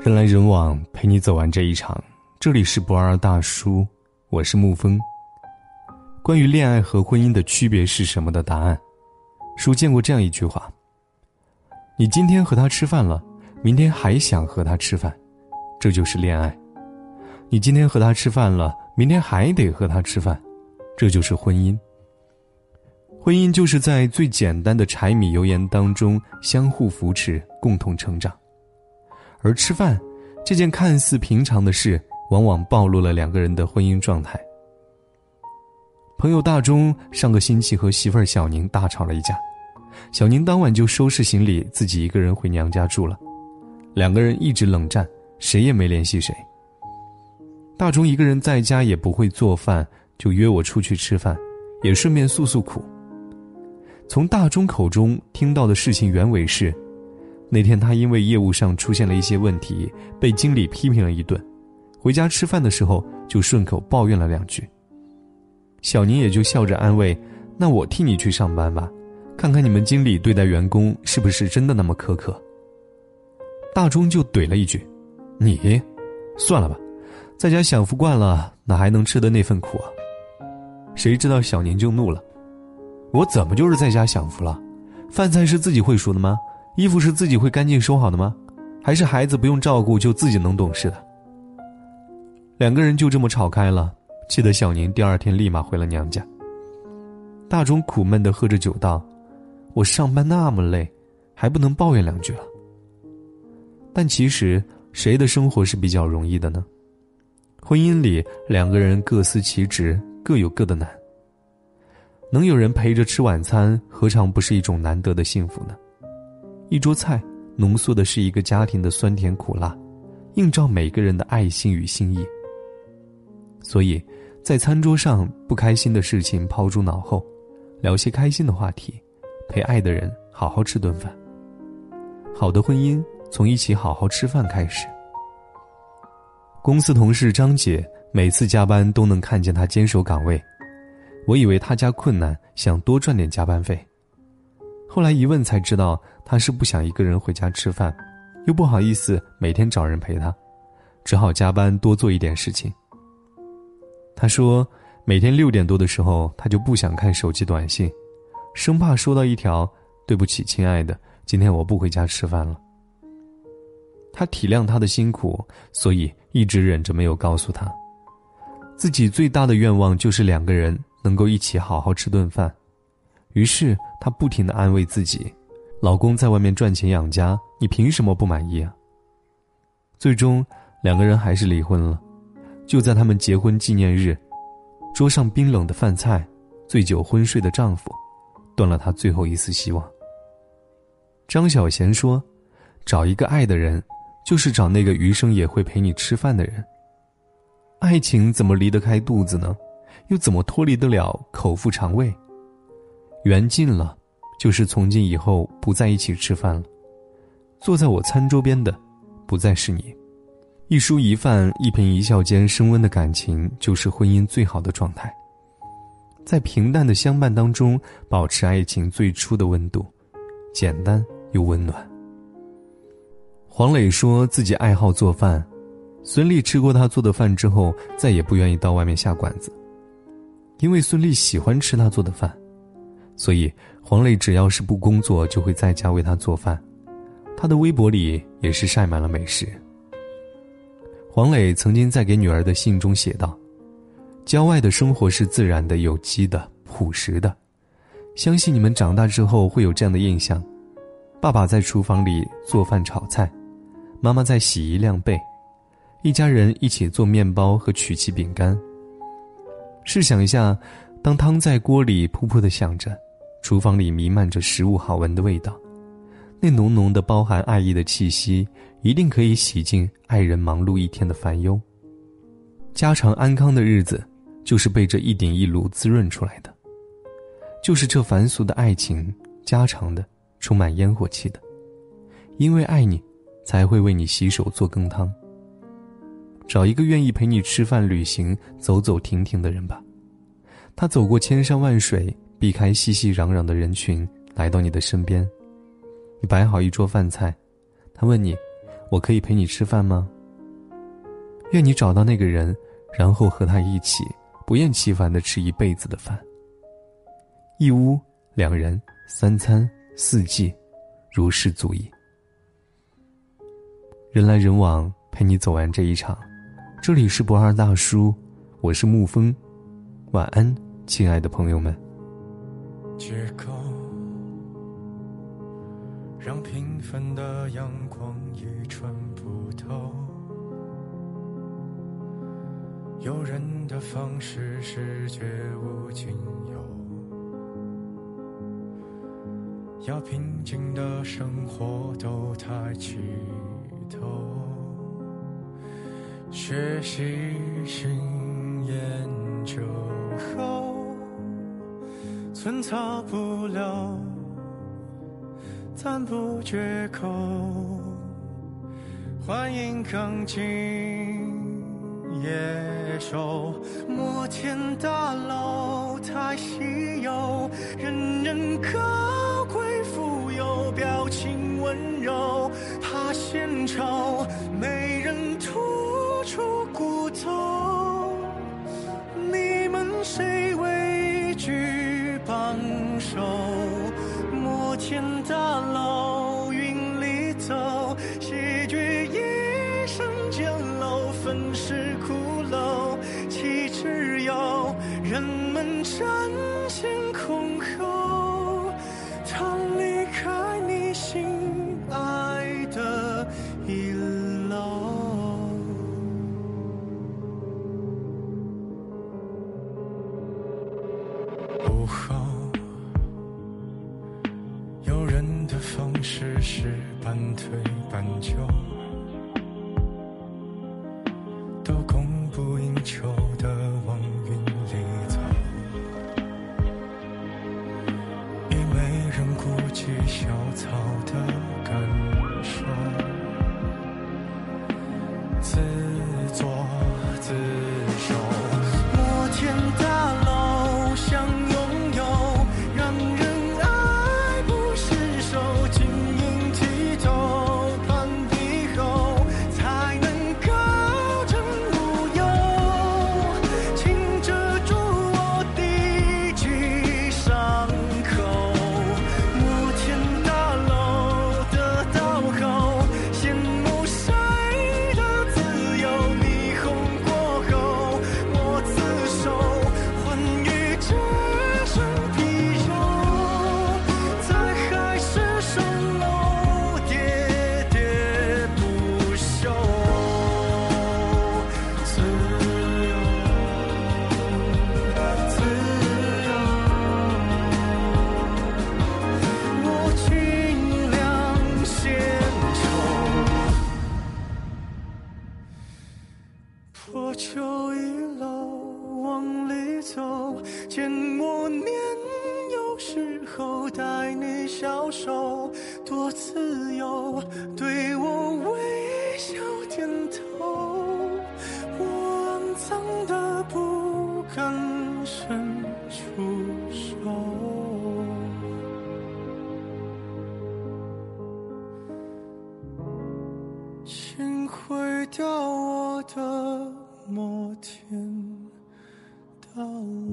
人来人往，陪你走完这一场。这里是不二大叔，我是沐风。关于恋爱和婚姻的区别是什么的答案，书见过这样一句话：你今天和他吃饭了，明天还想和他吃饭，这就是恋爱；你今天和他吃饭了，明天还得和他吃饭，这就是婚姻。婚姻就是在最简单的柴米油盐当中相互扶持，共同成长。而吃饭这件看似平常的事，往往暴露了两个人的婚姻状态。朋友大钟上个星期和媳妇儿小宁大吵了一架，小宁当晚就收拾行李，自己一个人回娘家住了。两个人一直冷战，谁也没联系谁。大钟一个人在家也不会做饭，就约我出去吃饭，也顺便诉诉苦。从大钟口中听到的事情原委是。那天他因为业务上出现了一些问题，被经理批评了一顿，回家吃饭的时候就顺口抱怨了两句。小宁也就笑着安慰：“那我替你去上班吧，看看你们经理对待员工是不是真的那么苛刻。”大钟就怼了一句：“你，算了吧，在家享福惯了，哪还能吃的那份苦啊？”谁知道小宁就怒了：“我怎么就是在家享福了？饭菜是自己会熟的吗？”衣服是自己会干净收好的吗？还是孩子不用照顾就自己能懂事的？两个人就这么吵开了，气得小宁第二天立马回了娘家。大钟苦闷的喝着酒道：“我上班那么累，还不能抱怨两句了。”但其实谁的生活是比较容易的呢？婚姻里两个人各司其职，各有各的难。能有人陪着吃晚餐，何尝不是一种难得的幸福呢？一桌菜浓缩的是一个家庭的酸甜苦辣，映照每个人的爱心与心意。所以，在餐桌上不开心的事情抛诸脑后，聊些开心的话题，陪爱的人好好吃顿饭。好的婚姻从一起好好吃饭开始。公司同事张姐每次加班都能看见她坚守岗位，我以为她家困难，想多赚点加班费。后来一问才知道，他是不想一个人回家吃饭，又不好意思每天找人陪他，只好加班多做一点事情。他说，每天六点多的时候，他就不想看手机短信，生怕收到一条“对不起，亲爱的，今天我不回家吃饭了。”他体谅他的辛苦，所以一直忍着没有告诉他，自己最大的愿望就是两个人能够一起好好吃顿饭。于是她不停的安慰自己：“老公在外面赚钱养家，你凭什么不满意啊？”最终，两个人还是离婚了。就在他们结婚纪念日，桌上冰冷的饭菜，醉酒昏睡的丈夫，断了她最后一丝希望。张小娴说：“找一个爱的人，就是找那个余生也会陪你吃饭的人。爱情怎么离得开肚子呢？又怎么脱离得了口腹肠胃？”缘尽了，就是从今以后不在一起吃饭了。坐在我餐桌边的，不再是你。一蔬一饭，一颦一笑间升温的感情，就是婚姻最好的状态。在平淡的相伴当中，保持爱情最初的温度，简单又温暖。黄磊说自己爱好做饭，孙俪吃过他做的饭之后，再也不愿意到外面下馆子，因为孙俪喜欢吃他做的饭。所以，黄磊只要是不工作，就会在家为他做饭。他的微博里也是晒满了美食。黄磊曾经在给女儿的信中写道：“郊外的生活是自然的、有机的、朴实的，相信你们长大之后会有这样的印象：爸爸在厨房里做饭炒菜，妈妈在洗衣晾被，一家人一起做面包和曲奇饼干。试想一下，当汤在锅里噗噗的响着。”厨房里弥漫着食物好闻的味道，那浓浓的包含爱意的气息，一定可以洗净爱人忙碌一天的烦忧。家常安康的日子，就是被这一点一炉滋润出来的。就是这凡俗的爱情，家常的，充满烟火气的。因为爱你，才会为你洗手做羹汤。找一个愿意陪你吃饭、旅行、走走停停的人吧。他走过千山万水。避开熙熙攘攘的人群，来到你的身边。你摆好一桌饭菜，他问你：“我可以陪你吃饭吗？愿你找到那个人，然后和他一起不厌其烦的吃一辈子的饭。一屋两人，三餐四季，如是足矣。人来人往，陪你走完这一场。这里是不二大叔，我是沐风。晚安，亲爱的朋友们。借口，让平凡的阳光已穿不透。有人的方式是绝无仅有，要平静的生活都抬起头，学习新研究后，寸草不留，赞不绝口，欢迎刚进。野兽，摩天大楼太稀有，人人高贵富有，表情温柔，怕献丑，没们争先恐后，他离开你心爱的一楼。午后，有人的方式是半推半就，都供不应求小草的感受，破旧一楼往里走，见我年幼时候带你小手，多自由，对我微笑点头。我肮脏的不敢 Oh.